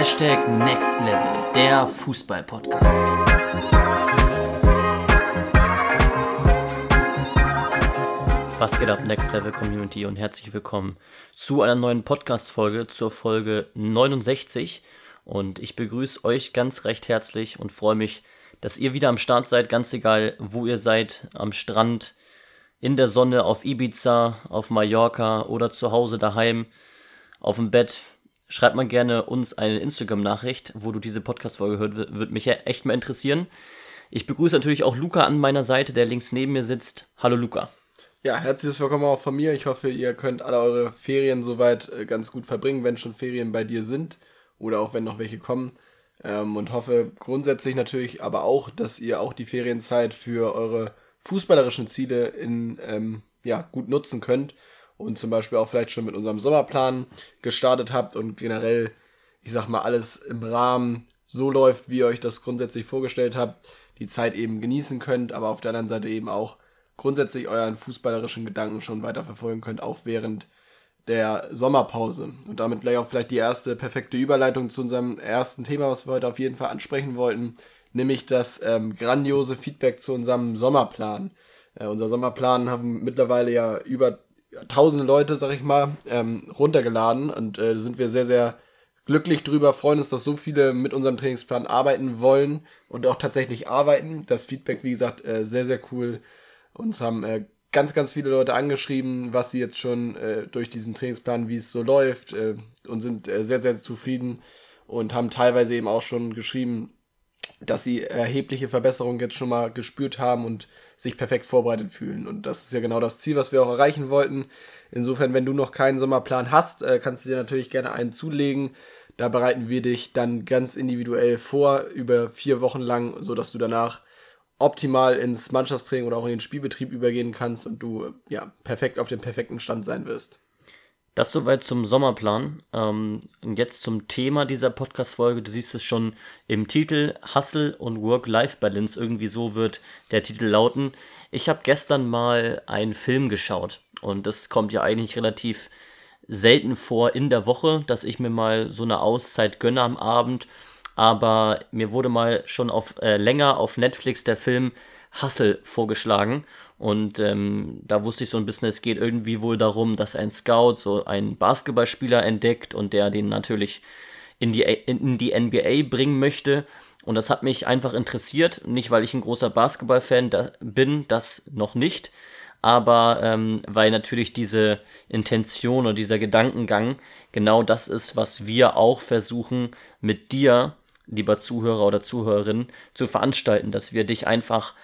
Hashtag Next Level, der Fußball-Podcast. Was geht ab, Next Level Community und herzlich willkommen zu einer neuen Podcast-Folge, zur Folge 69. Und ich begrüße euch ganz recht herzlich und freue mich, dass ihr wieder am Start seid, ganz egal, wo ihr seid, am Strand, in der Sonne, auf Ibiza, auf Mallorca oder zu Hause daheim, auf dem Bett. Schreibt mal gerne uns eine Instagram-Nachricht, wo du diese Podcast-Folge hörst, würde mich echt mal interessieren. Ich begrüße natürlich auch Luca an meiner Seite, der links neben mir sitzt. Hallo Luca. Ja, herzliches Willkommen auch von mir. Ich hoffe, ihr könnt alle eure Ferien soweit äh, ganz gut verbringen, wenn schon Ferien bei dir sind oder auch wenn noch welche kommen. Ähm, und hoffe grundsätzlich natürlich aber auch, dass ihr auch die Ferienzeit für eure fußballerischen Ziele in, ähm, ja, gut nutzen könnt und zum Beispiel auch vielleicht schon mit unserem Sommerplan gestartet habt und generell, ich sag mal, alles im Rahmen so läuft, wie ihr euch das grundsätzlich vorgestellt habt, die Zeit eben genießen könnt, aber auf der anderen Seite eben auch grundsätzlich euren fußballerischen Gedanken schon weiter verfolgen könnt, auch während der Sommerpause. Und damit gleich auch vielleicht die erste perfekte Überleitung zu unserem ersten Thema, was wir heute auf jeden Fall ansprechen wollten, nämlich das ähm, grandiose Feedback zu unserem Sommerplan. Äh, unser Sommerplan haben mittlerweile ja über tausende Leute, sag ich mal, ähm, runtergeladen und äh, sind wir sehr, sehr glücklich drüber, freuen uns, dass so viele mit unserem Trainingsplan arbeiten wollen und auch tatsächlich arbeiten. Das Feedback, wie gesagt, äh, sehr, sehr cool. Uns haben äh, ganz, ganz viele Leute angeschrieben, was sie jetzt schon äh, durch diesen Trainingsplan, wie es so läuft äh, und sind äh, sehr, sehr zufrieden und haben teilweise eben auch schon geschrieben, dass sie erhebliche Verbesserungen jetzt schon mal gespürt haben und sich perfekt vorbereitet fühlen. Und das ist ja genau das Ziel, was wir auch erreichen wollten. Insofern, wenn du noch keinen Sommerplan hast, äh, kannst du dir natürlich gerne einen zulegen. Da bereiten wir dich dann ganz individuell vor, über vier Wochen lang, so dass du danach optimal ins Mannschaftstraining oder auch in den Spielbetrieb übergehen kannst und du ja perfekt auf dem perfekten Stand sein wirst. Das soweit zum Sommerplan. Ähm, und jetzt zum Thema dieser Podcast-Folge. Du siehst es schon im Titel: Hustle und Work-Life-Balance. Irgendwie so wird der Titel lauten. Ich habe gestern mal einen Film geschaut. Und das kommt ja eigentlich relativ selten vor in der Woche, dass ich mir mal so eine Auszeit gönne am Abend. Aber mir wurde mal schon auf äh, länger auf Netflix der Film Hustle vorgeschlagen. Und ähm, da wusste ich so ein bisschen, es geht irgendwie wohl darum, dass ein Scout so einen Basketballspieler entdeckt und der den natürlich in die, in die NBA bringen möchte. Und das hat mich einfach interessiert. Nicht, weil ich ein großer Basketballfan da bin, das noch nicht. Aber ähm, weil natürlich diese Intention und dieser Gedankengang genau das ist, was wir auch versuchen mit dir lieber Zuhörer oder Zuhörerin, zu veranstalten, dass wir dich einfach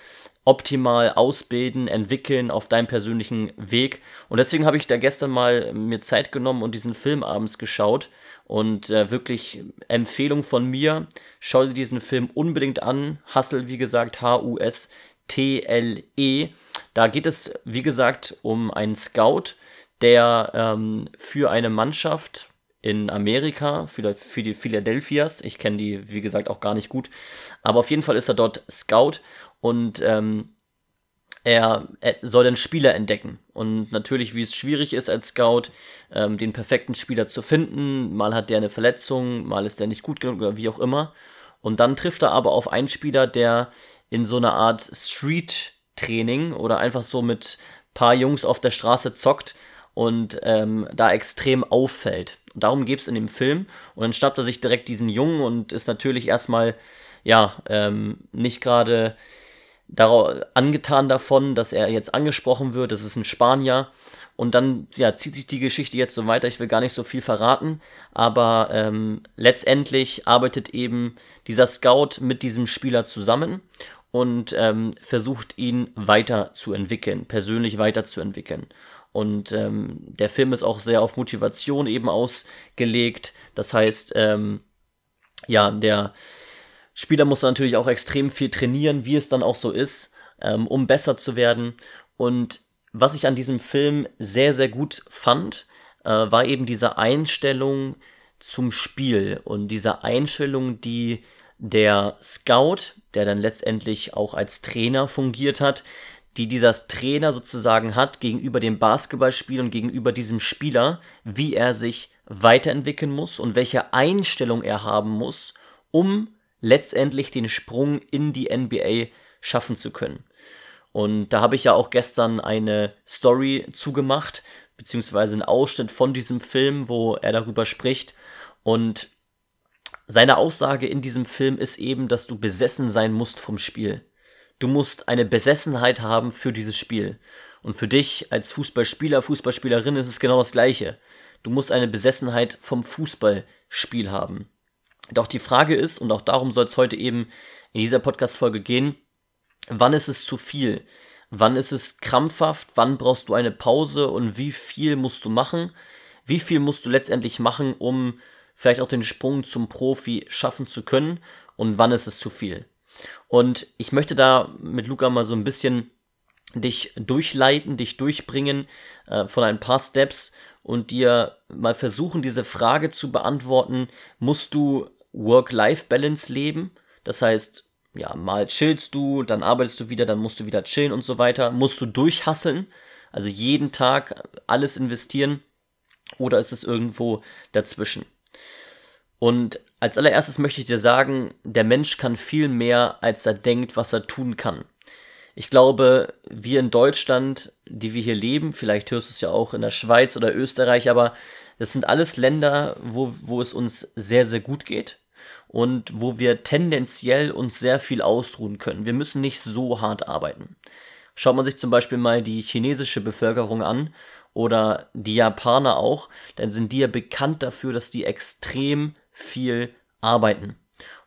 optimal ausbilden, entwickeln auf deinem persönlichen Weg. Und deswegen habe ich da gestern mal mir Zeit genommen und diesen Film abends geschaut. Und äh, wirklich Empfehlung von mir, schau dir diesen Film unbedingt an. Hustle, wie gesagt, H-U-S-T-L-E. Da geht es, wie gesagt, um einen Scout, der ähm, für eine Mannschaft in Amerika für, die Philadelphias. Ich kenne die, wie gesagt, auch gar nicht gut. Aber auf jeden Fall ist er dort Scout und ähm, er, er, soll den Spieler entdecken. Und natürlich, wie es schwierig ist als Scout, ähm, den perfekten Spieler zu finden. Mal hat der eine Verletzung, mal ist der nicht gut genug oder wie auch immer. Und dann trifft er aber auf einen Spieler, der in so einer Art Street-Training oder einfach so mit paar Jungs auf der Straße zockt und ähm, da extrem auffällt. Und darum geht es in dem Film. Und dann schnappt er sich direkt diesen Jungen und ist natürlich erstmal, ja, ähm, nicht gerade angetan davon, dass er jetzt angesprochen wird. Das ist ein Spanier. Und dann ja, zieht sich die Geschichte jetzt so weiter. Ich will gar nicht so viel verraten, aber ähm, letztendlich arbeitet eben dieser Scout mit diesem Spieler zusammen und ähm, versucht ihn weiterzuentwickeln, persönlich weiterzuentwickeln. Und ähm, der Film ist auch sehr auf Motivation eben ausgelegt. Das heißt, ähm, ja, der Spieler muss natürlich auch extrem viel trainieren, wie es dann auch so ist, ähm, um besser zu werden. Und was ich an diesem Film sehr, sehr gut fand, äh, war eben diese Einstellung zum Spiel und diese Einstellung, die der Scout, der dann letztendlich auch als Trainer fungiert hat, die dieser Trainer sozusagen hat gegenüber dem Basketballspiel und gegenüber diesem Spieler, wie er sich weiterentwickeln muss und welche Einstellung er haben muss, um letztendlich den Sprung in die NBA schaffen zu können. Und da habe ich ja auch gestern eine Story zugemacht, beziehungsweise einen Ausschnitt von diesem Film, wo er darüber spricht. Und seine Aussage in diesem Film ist eben, dass du besessen sein musst vom Spiel. Du musst eine Besessenheit haben für dieses Spiel. Und für dich als Fußballspieler, Fußballspielerin ist es genau das Gleiche. Du musst eine Besessenheit vom Fußballspiel haben. Doch die Frage ist, und auch darum soll es heute eben in dieser Podcast-Folge gehen, wann ist es zu viel? Wann ist es krampfhaft? Wann brauchst du eine Pause? Und wie viel musst du machen? Wie viel musst du letztendlich machen, um vielleicht auch den Sprung zum Profi schaffen zu können? Und wann ist es zu viel? Und ich möchte da mit Luca mal so ein bisschen dich durchleiten, dich durchbringen äh, von ein paar Steps und dir mal versuchen, diese Frage zu beantworten, musst du Work-Life-Balance leben? Das heißt, ja, mal chillst du, dann arbeitest du wieder, dann musst du wieder chillen und so weiter. Musst du durchhasseln, also jeden Tag alles investieren, oder ist es irgendwo dazwischen? Und als allererstes möchte ich dir sagen, der Mensch kann viel mehr, als er denkt, was er tun kann. Ich glaube, wir in Deutschland, die wir hier leben, vielleicht hörst du es ja auch in der Schweiz oder Österreich, aber das sind alles Länder, wo, wo es uns sehr, sehr gut geht und wo wir tendenziell uns sehr viel ausruhen können. Wir müssen nicht so hart arbeiten. Schaut man sich zum Beispiel mal die chinesische Bevölkerung an oder die Japaner auch, dann sind die ja bekannt dafür, dass die extrem viel arbeiten.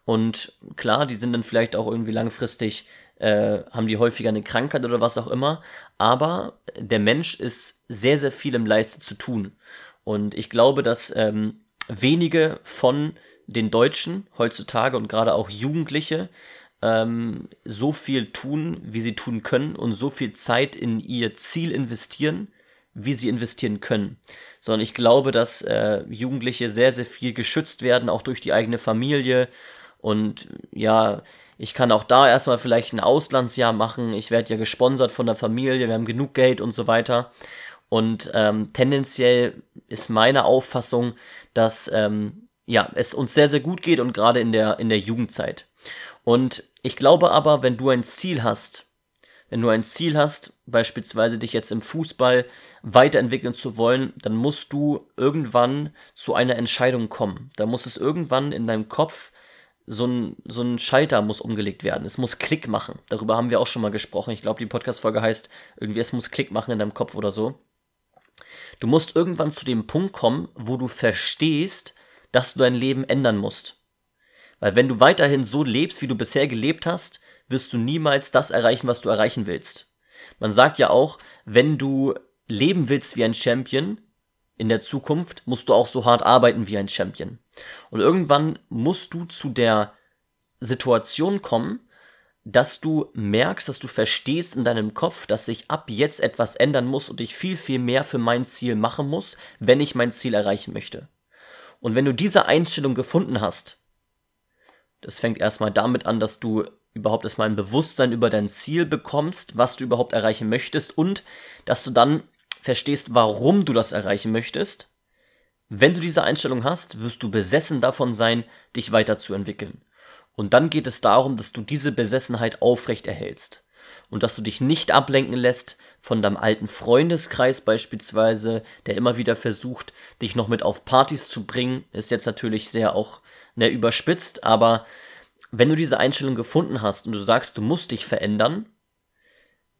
Und klar, die sind dann vielleicht auch irgendwie langfristig, äh, haben die häufiger eine Krankheit oder was auch immer. Aber der Mensch ist sehr, sehr viel im Leiste zu tun. Und ich glaube, dass ähm, wenige von den Deutschen heutzutage und gerade auch Jugendliche ähm, so viel tun, wie sie tun können und so viel Zeit in ihr Ziel investieren, wie sie investieren können. Sondern ich glaube, dass äh, Jugendliche sehr, sehr viel geschützt werden, auch durch die eigene Familie. Und ja, ich kann auch da erstmal vielleicht ein Auslandsjahr machen. Ich werde ja gesponsert von der Familie, wir haben genug Geld und so weiter. Und ähm, tendenziell ist meine Auffassung, dass ähm, ja, es uns sehr, sehr gut geht und gerade in der, in der Jugendzeit. Und ich glaube aber, wenn du ein Ziel hast, wenn du ein Ziel hast, beispielsweise dich jetzt im Fußball weiterentwickeln zu wollen, dann musst du irgendwann zu einer Entscheidung kommen. Da muss es irgendwann in deinem Kopf so ein, so ein Schalter muss umgelegt werden. Es muss Klick machen. Darüber haben wir auch schon mal gesprochen. Ich glaube, die Podcast-Folge heißt irgendwie, es muss Klick machen in deinem Kopf oder so. Du musst irgendwann zu dem Punkt kommen, wo du verstehst, dass du dein Leben ändern musst. Weil wenn du weiterhin so lebst, wie du bisher gelebt hast, wirst du niemals das erreichen, was du erreichen willst. Man sagt ja auch, wenn du leben willst wie ein Champion in der Zukunft, musst du auch so hart arbeiten wie ein Champion. Und irgendwann musst du zu der Situation kommen, dass du merkst, dass du verstehst in deinem Kopf, dass sich ab jetzt etwas ändern muss und ich viel, viel mehr für mein Ziel machen muss, wenn ich mein Ziel erreichen möchte. Und wenn du diese Einstellung gefunden hast, das fängt erstmal damit an, dass du überhaupt erstmal ein Bewusstsein über dein Ziel bekommst, was du überhaupt erreichen möchtest und dass du dann verstehst, warum du das erreichen möchtest. Wenn du diese Einstellung hast, wirst du besessen davon sein, dich weiterzuentwickeln. Und dann geht es darum, dass du diese Besessenheit aufrecht erhältst und dass du dich nicht ablenken lässt von deinem alten Freundeskreis beispielsweise, der immer wieder versucht, dich noch mit auf Partys zu bringen, ist jetzt natürlich sehr auch ne, überspitzt, aber wenn du diese Einstellung gefunden hast und du sagst, du musst dich verändern,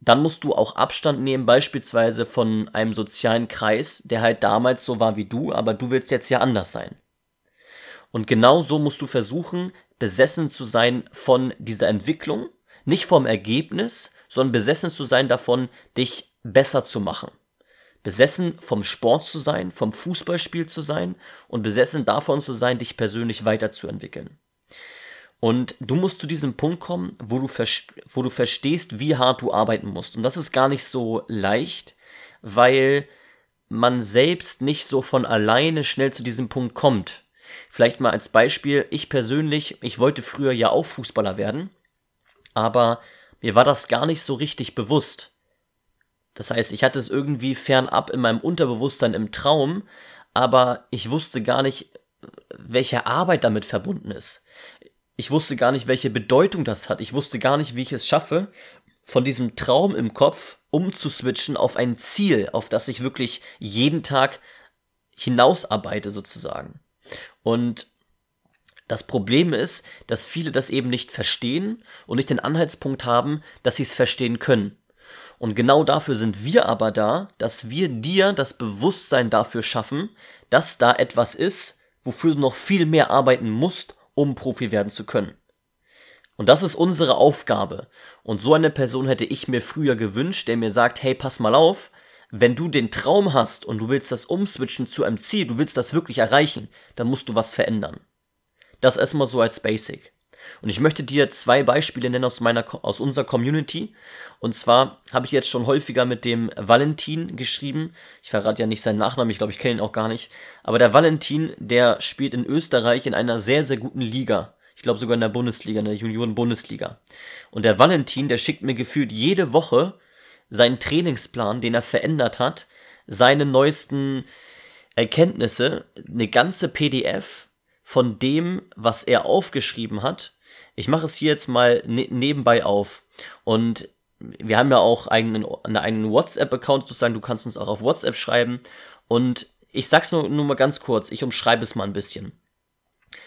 dann musst du auch Abstand nehmen, beispielsweise von einem sozialen Kreis, der halt damals so war wie du, aber du willst jetzt ja anders sein. Und genau so musst du versuchen, besessen zu sein von dieser Entwicklung, nicht vom Ergebnis, sondern besessen zu sein davon, dich besser zu machen. Besessen vom Sport zu sein, vom Fußballspiel zu sein und besessen davon zu sein, dich persönlich weiterzuentwickeln. Und du musst zu diesem Punkt kommen, wo du, wo du verstehst, wie hart du arbeiten musst. Und das ist gar nicht so leicht, weil man selbst nicht so von alleine schnell zu diesem Punkt kommt. Vielleicht mal als Beispiel, ich persönlich, ich wollte früher ja auch Fußballer werden, aber mir war das gar nicht so richtig bewusst. Das heißt, ich hatte es irgendwie fernab in meinem Unterbewusstsein im Traum, aber ich wusste gar nicht, welche Arbeit damit verbunden ist. Ich wusste gar nicht, welche Bedeutung das hat. Ich wusste gar nicht, wie ich es schaffe, von diesem Traum im Kopf umzuswitchen auf ein Ziel, auf das ich wirklich jeden Tag hinausarbeite sozusagen. Und das Problem ist, dass viele das eben nicht verstehen und nicht den Anhaltspunkt haben, dass sie es verstehen können. Und genau dafür sind wir aber da, dass wir dir das Bewusstsein dafür schaffen, dass da etwas ist, wofür du noch viel mehr arbeiten musst, um Profi werden zu können. Und das ist unsere Aufgabe. Und so eine Person hätte ich mir früher gewünscht, der mir sagt, hey, pass mal auf, wenn du den Traum hast und du willst das umswitchen zu einem Ziel, du willst das wirklich erreichen, dann musst du was verändern. Das erstmal so als Basic. Und ich möchte dir zwei Beispiele nennen aus meiner, aus unserer Community. Und zwar habe ich jetzt schon häufiger mit dem Valentin geschrieben. Ich verrate ja nicht seinen Nachnamen, ich glaube, ich kenne ihn auch gar nicht. Aber der Valentin, der spielt in Österreich in einer sehr, sehr guten Liga. Ich glaube sogar in der Bundesliga, in der Junioren-Bundesliga. Und der Valentin, der schickt mir gefühlt jede Woche seinen Trainingsplan, den er verändert hat, seine neuesten Erkenntnisse, eine ganze PDF von dem, was er aufgeschrieben hat. Ich mache es hier jetzt mal ne nebenbei auf. Und wir haben ja auch einen, einen WhatsApp-Account, sozusagen, du kannst uns auch auf WhatsApp schreiben. Und ich sag's nur, nur mal ganz kurz, ich umschreibe es mal ein bisschen.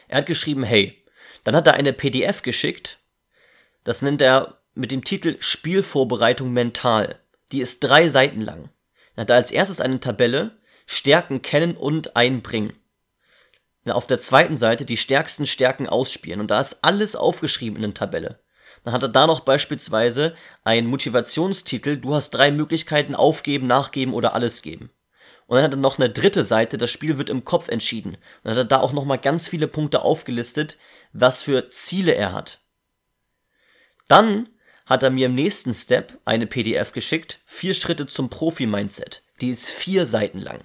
Er hat geschrieben, hey, dann hat er eine PDF geschickt, das nennt er mit dem Titel Spielvorbereitung mental. Die ist drei Seiten lang. Er hat als erstes eine Tabelle Stärken kennen und einbringen auf der zweiten Seite die stärksten Stärken ausspielen. Und da ist alles aufgeschrieben in der Tabelle. Dann hat er da noch beispielsweise einen Motivationstitel, du hast drei Möglichkeiten, aufgeben, nachgeben oder alles geben. Und dann hat er noch eine dritte Seite, das Spiel wird im Kopf entschieden. Dann hat er da auch nochmal ganz viele Punkte aufgelistet, was für Ziele er hat. Dann hat er mir im nächsten Step eine PDF geschickt, vier Schritte zum Profi-Mindset. Die ist vier Seiten lang.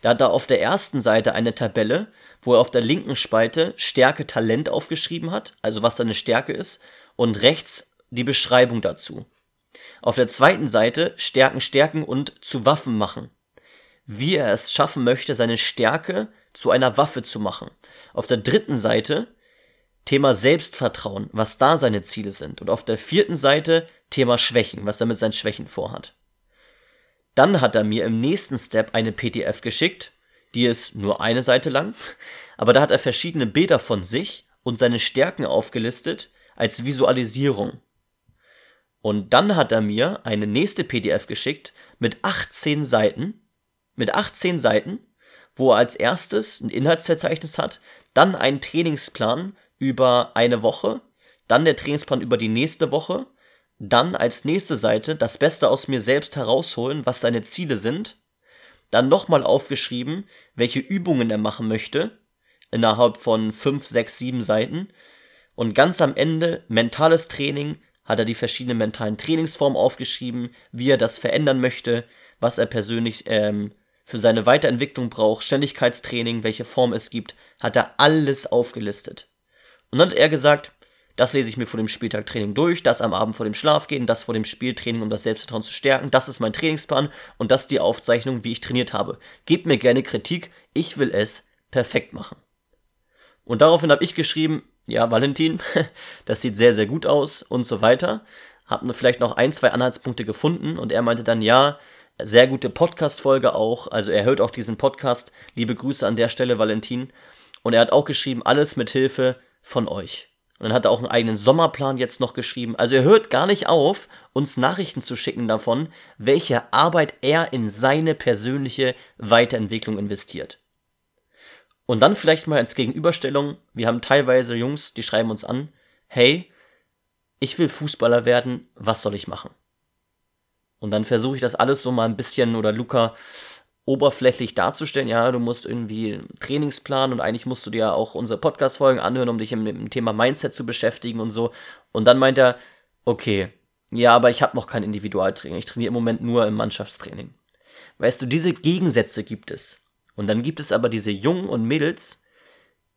Da hat er auf der ersten Seite eine Tabelle, wo er auf der linken Spalte Stärke Talent aufgeschrieben hat, also was seine Stärke ist, und rechts die Beschreibung dazu. Auf der zweiten Seite Stärken stärken und zu Waffen machen. Wie er es schaffen möchte, seine Stärke zu einer Waffe zu machen. Auf der dritten Seite Thema Selbstvertrauen, was da seine Ziele sind. Und auf der vierten Seite Thema Schwächen, was er mit seinen Schwächen vorhat. Dann hat er mir im nächsten Step eine PDF geschickt, die ist nur eine Seite lang, aber da hat er verschiedene Bilder von sich und seine Stärken aufgelistet als Visualisierung. Und dann hat er mir eine nächste PDF geschickt mit 18 Seiten, mit 18 Seiten, wo er als erstes ein Inhaltsverzeichnis hat, dann einen Trainingsplan über eine Woche, dann der Trainingsplan über die nächste Woche, dann als nächste Seite das Beste aus mir selbst herausholen, was seine Ziele sind, dann nochmal aufgeschrieben, welche Übungen er machen möchte, innerhalb von 5, 6, 7 Seiten. Und ganz am Ende, mentales Training, hat er die verschiedenen mentalen Trainingsformen aufgeschrieben, wie er das verändern möchte, was er persönlich ähm, für seine Weiterentwicklung braucht, Ständigkeitstraining, welche Form es gibt, hat er alles aufgelistet. Und dann hat er gesagt, das lese ich mir vor dem Spieltag Training durch, das am Abend vor dem Schlafgehen, das vor dem Spieltraining, um das Selbstvertrauen zu stärken. Das ist mein Trainingsplan und das ist die Aufzeichnung, wie ich trainiert habe. Gebt mir gerne Kritik, ich will es perfekt machen. Und daraufhin habe ich geschrieben, ja, Valentin, das sieht sehr, sehr gut aus und so weiter. Hab vielleicht noch ein, zwei Anhaltspunkte gefunden und er meinte dann, ja, sehr gute Podcast-Folge auch. Also er hört auch diesen Podcast. Liebe Grüße an der Stelle, Valentin. Und er hat auch geschrieben, alles mit Hilfe von euch. Und dann hat er auch einen eigenen Sommerplan jetzt noch geschrieben. Also er hört gar nicht auf, uns Nachrichten zu schicken davon, welche Arbeit er in seine persönliche Weiterentwicklung investiert. Und dann vielleicht mal als Gegenüberstellung, wir haben teilweise Jungs, die schreiben uns an, hey, ich will Fußballer werden, was soll ich machen? Und dann versuche ich das alles so mal ein bisschen, oder Luca, oberflächlich darzustellen, ja, du musst irgendwie Trainingsplan und eigentlich musst du dir auch unsere Podcast-Folgen anhören, um dich mit dem Thema Mindset zu beschäftigen und so. Und dann meint er, okay, ja, aber ich habe noch kein Individualtraining, ich trainiere im Moment nur im Mannschaftstraining. Weißt du, diese Gegensätze gibt es. Und dann gibt es aber diese Jungen und Mädels,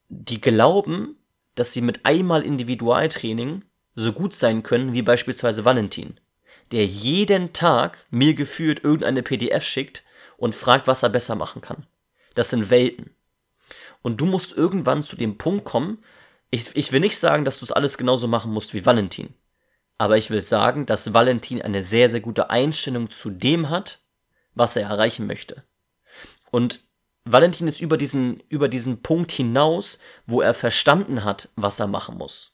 die glauben, dass sie mit einmal Individualtraining so gut sein können wie beispielsweise Valentin, der jeden Tag mir gefühlt irgendeine PDF schickt, und fragt, was er besser machen kann. Das sind Welten. Und du musst irgendwann zu dem Punkt kommen, ich, ich will nicht sagen, dass du es alles genauso machen musst wie Valentin. Aber ich will sagen, dass Valentin eine sehr, sehr gute Einstellung zu dem hat, was er erreichen möchte. Und Valentin ist über diesen, über diesen Punkt hinaus, wo er verstanden hat, was er machen muss.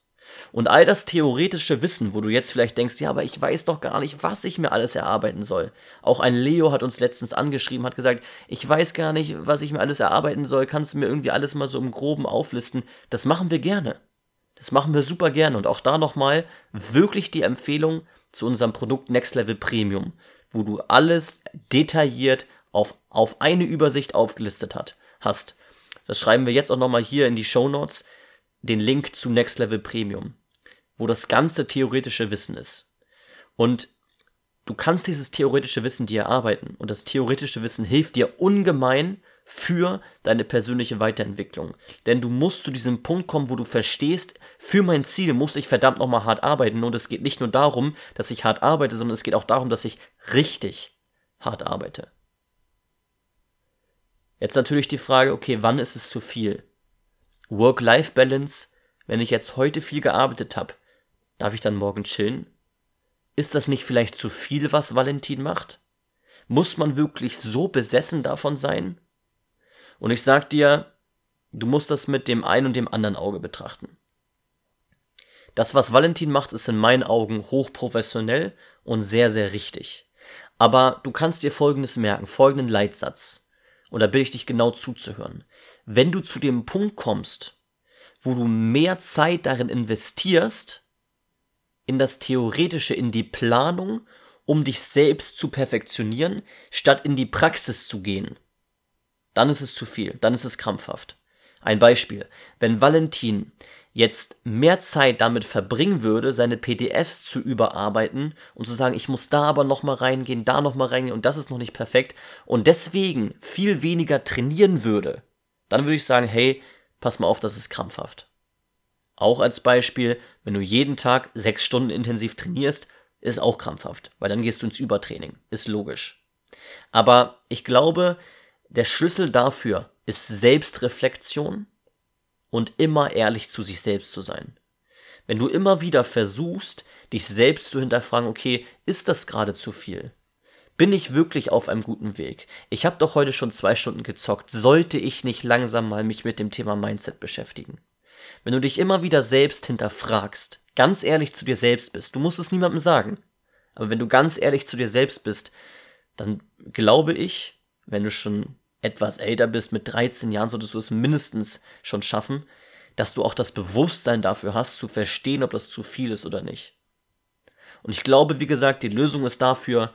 Und all das theoretische Wissen, wo du jetzt vielleicht denkst, ja, aber ich weiß doch gar nicht, was ich mir alles erarbeiten soll. Auch ein Leo hat uns letztens angeschrieben, hat gesagt, ich weiß gar nicht, was ich mir alles erarbeiten soll, kannst du mir irgendwie alles mal so im Groben auflisten? Das machen wir gerne. Das machen wir super gerne. Und auch da nochmal wirklich die Empfehlung zu unserem Produkt Next Level Premium, wo du alles detailliert auf, auf eine Übersicht aufgelistet hat, hast. Das schreiben wir jetzt auch nochmal hier in die Show Notes den Link zu Next Level Premium, wo das ganze theoretische Wissen ist. Und du kannst dieses theoretische Wissen dir erarbeiten und das theoretische Wissen hilft dir ungemein für deine persönliche Weiterentwicklung. Denn du musst zu diesem Punkt kommen, wo du verstehst, für mein Ziel muss ich verdammt nochmal hart arbeiten. Und es geht nicht nur darum, dass ich hart arbeite, sondern es geht auch darum, dass ich richtig hart arbeite. Jetzt natürlich die Frage, okay, wann ist es zu viel? Work-Life-Balance, wenn ich jetzt heute viel gearbeitet habe, darf ich dann morgen chillen? Ist das nicht vielleicht zu viel, was Valentin macht? Muss man wirklich so besessen davon sein? Und ich sag dir, du musst das mit dem einen und dem anderen Auge betrachten. Das, was Valentin macht, ist in meinen Augen hochprofessionell und sehr, sehr richtig. Aber du kannst dir Folgendes merken, folgenden Leitsatz. Und da bitte ich dich genau zuzuhören wenn du zu dem Punkt kommst, wo du mehr Zeit darin investierst, in das Theoretische, in die Planung, um dich selbst zu perfektionieren, statt in die Praxis zu gehen, dann ist es zu viel, dann ist es krampfhaft. Ein Beispiel, wenn Valentin jetzt mehr Zeit damit verbringen würde, seine PDFs zu überarbeiten und zu sagen, ich muss da aber noch mal reingehen, da noch mal reingehen und das ist noch nicht perfekt und deswegen viel weniger trainieren würde, dann würde ich sagen, hey, pass mal auf, das ist krampfhaft. Auch als Beispiel, wenn du jeden Tag sechs Stunden intensiv trainierst, ist auch krampfhaft, weil dann gehst du ins Übertraining. Ist logisch. Aber ich glaube, der Schlüssel dafür ist Selbstreflexion und immer ehrlich zu sich selbst zu sein. Wenn du immer wieder versuchst, dich selbst zu hinterfragen, okay, ist das gerade zu viel? Bin ich wirklich auf einem guten Weg? Ich habe doch heute schon zwei Stunden gezockt. Sollte ich nicht langsam mal mich mit dem Thema Mindset beschäftigen? Wenn du dich immer wieder selbst hinterfragst, ganz ehrlich zu dir selbst bist, du musst es niemandem sagen, aber wenn du ganz ehrlich zu dir selbst bist, dann glaube ich, wenn du schon etwas älter bist, mit 13 Jahren solltest du es mindestens schon schaffen, dass du auch das Bewusstsein dafür hast, zu verstehen, ob das zu viel ist oder nicht. Und ich glaube, wie gesagt, die Lösung ist dafür,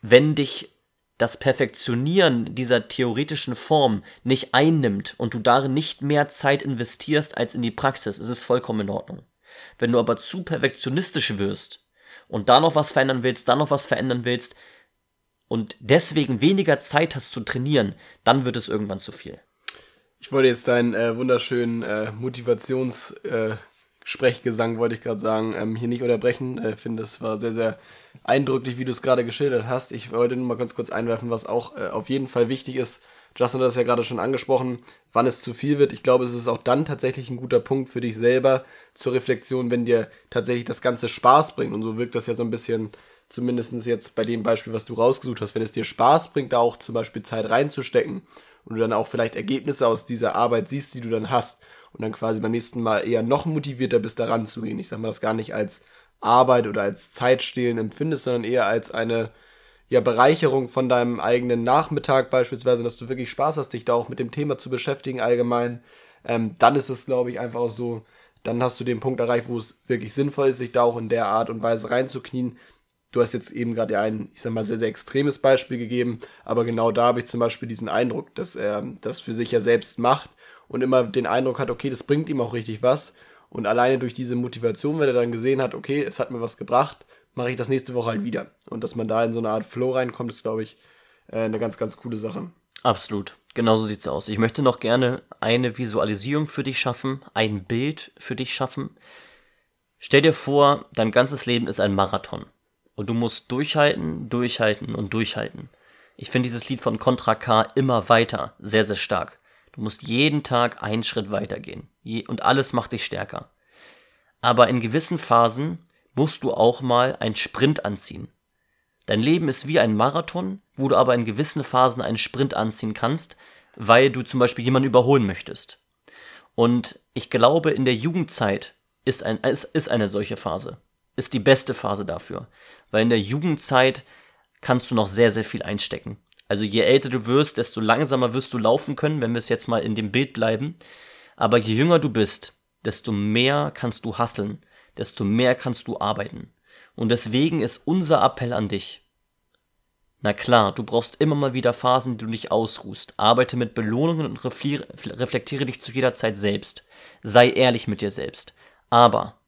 wenn dich das Perfektionieren dieser theoretischen Form nicht einnimmt und du darin nicht mehr Zeit investierst als in die Praxis, ist es vollkommen in Ordnung. Wenn du aber zu perfektionistisch wirst und da noch was verändern willst, da noch was verändern willst und deswegen weniger Zeit hast zu trainieren, dann wird es irgendwann zu viel. Ich wollte jetzt deinen äh, wunderschönen äh, Motivations äh, Sprechgesang, wollte ich gerade sagen, ähm, hier nicht unterbrechen. Ich äh, finde, es war sehr, sehr eindrücklich, wie du es gerade geschildert hast. Ich wollte nur mal ganz kurz einwerfen, was auch äh, auf jeden Fall wichtig ist. Justin hat das ja gerade schon angesprochen, wann es zu viel wird. Ich glaube, es ist auch dann tatsächlich ein guter Punkt für dich selber zur Reflexion, wenn dir tatsächlich das Ganze Spaß bringt. Und so wirkt das ja so ein bisschen, zumindest jetzt bei dem Beispiel, was du rausgesucht hast, wenn es dir Spaß bringt, da auch zum Beispiel Zeit reinzustecken und du dann auch vielleicht Ergebnisse aus dieser Arbeit siehst, die du dann hast und dann quasi beim nächsten Mal eher noch motivierter bist, da ranzugehen. Ich sag mal das gar nicht als Arbeit oder als Zeitstehlen empfindest, sondern eher als eine ja, Bereicherung von deinem eigenen Nachmittag beispielsweise, dass du wirklich Spaß hast, dich da auch mit dem Thema zu beschäftigen allgemein. Ähm, dann ist es, glaube ich, einfach so, dann hast du den Punkt erreicht, wo es wirklich sinnvoll ist, sich da auch in der Art und Weise reinzuknien. Du hast jetzt eben gerade ein, ich sag mal, sehr, sehr extremes Beispiel gegeben, aber genau da habe ich zum Beispiel diesen Eindruck, dass er das für sich ja selbst macht und immer den Eindruck hat, okay, das bringt ihm auch richtig was. Und alleine durch diese Motivation, wenn er dann gesehen hat, okay, es hat mir was gebracht, mache ich das nächste Woche halt wieder. Und dass man da in so eine Art Flow reinkommt, ist, glaube ich, äh, eine ganz, ganz coole Sache. Absolut. Genauso sieht's aus. Ich möchte noch gerne eine Visualisierung für dich schaffen, ein Bild für dich schaffen. Stell dir vor, dein ganzes Leben ist ein Marathon. Und du musst durchhalten, durchhalten und durchhalten. Ich finde dieses Lied von Contra K immer weiter sehr, sehr stark. Du musst jeden Tag einen Schritt weitergehen. Und alles macht dich stärker. Aber in gewissen Phasen musst du auch mal einen Sprint anziehen. Dein Leben ist wie ein Marathon, wo du aber in gewissen Phasen einen Sprint anziehen kannst, weil du zum Beispiel jemanden überholen möchtest. Und ich glaube, in der Jugendzeit ist, ein, ist, ist eine solche Phase. Ist die beste Phase dafür. Weil in der Jugendzeit kannst du noch sehr, sehr viel einstecken. Also je älter du wirst, desto langsamer wirst du laufen können, wenn wir es jetzt mal in dem Bild bleiben. Aber je jünger du bist, desto mehr kannst du hasseln, desto mehr kannst du arbeiten. Und deswegen ist unser Appell an dich. Na klar, du brauchst immer mal wieder Phasen, die du dich ausruhst. Arbeite mit Belohnungen und reflektiere dich zu jeder Zeit selbst. Sei ehrlich mit dir selbst. Aber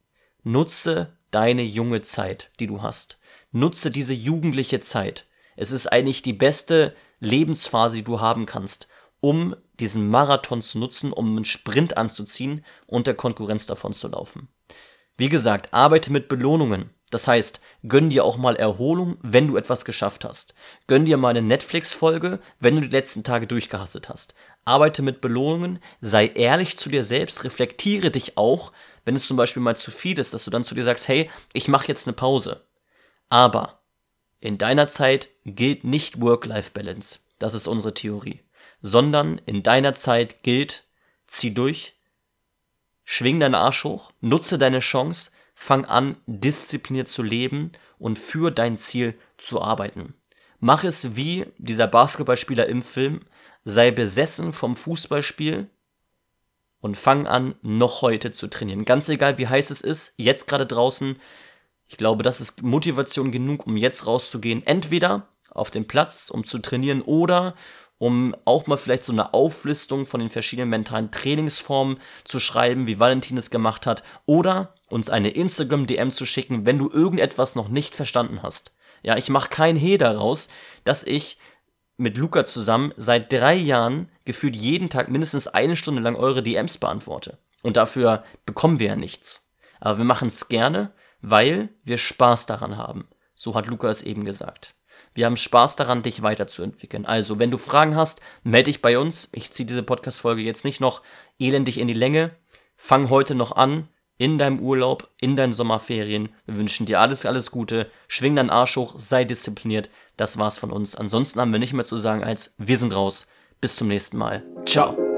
nutze deine junge Zeit, die du hast. Nutze diese jugendliche Zeit. Es ist eigentlich die beste Lebensphase, die du haben kannst, um diesen Marathon zu nutzen, um einen Sprint anzuziehen und der Konkurrenz davon zu laufen. Wie gesagt, arbeite mit Belohnungen. Das heißt, gönn dir auch mal Erholung, wenn du etwas geschafft hast. Gönn dir mal eine Netflix-Folge, wenn du die letzten Tage durchgehastet hast. Arbeite mit Belohnungen, sei ehrlich zu dir selbst, reflektiere dich auch, wenn es zum Beispiel mal zu viel ist, dass du dann zu dir sagst, hey, ich mache jetzt eine Pause. Aber in deiner Zeit gilt nicht Work-Life-Balance. Das ist unsere Theorie. Sondern in deiner Zeit gilt, zieh durch, schwing deinen Arsch hoch, nutze deine Chance, fang an, diszipliniert zu leben und für dein Ziel zu arbeiten. Mach es wie dieser Basketballspieler im Film, sei besessen vom Fußballspiel und fang an, noch heute zu trainieren. Ganz egal, wie heiß es ist, jetzt gerade draußen. Ich glaube, das ist Motivation genug, um jetzt rauszugehen. Entweder auf den Platz, um zu trainieren, oder um auch mal vielleicht so eine Auflistung von den verschiedenen mentalen Trainingsformen zu schreiben, wie Valentin es gemacht hat, oder uns eine Instagram-DM zu schicken, wenn du irgendetwas noch nicht verstanden hast. Ja, ich mache kein He daraus, dass ich mit Luca zusammen seit drei Jahren gefühlt jeden Tag mindestens eine Stunde lang eure DMs beantworte. Und dafür bekommen wir ja nichts. Aber wir machen es gerne, weil wir Spaß daran haben. So hat Luca es eben gesagt. Wir haben Spaß daran, dich weiterzuentwickeln. Also, wenn du Fragen hast, melde dich bei uns. Ich ziehe diese Podcast-Folge jetzt nicht noch elendig in die Länge. Fang heute noch an, in deinem Urlaub, in deinen Sommerferien. Wir wünschen dir alles, alles Gute. Schwing deinen Arsch hoch, sei diszipliniert. Das war's von uns. Ansonsten haben wir nicht mehr zu sagen als wir sind raus. Bis zum nächsten Mal. Ciao.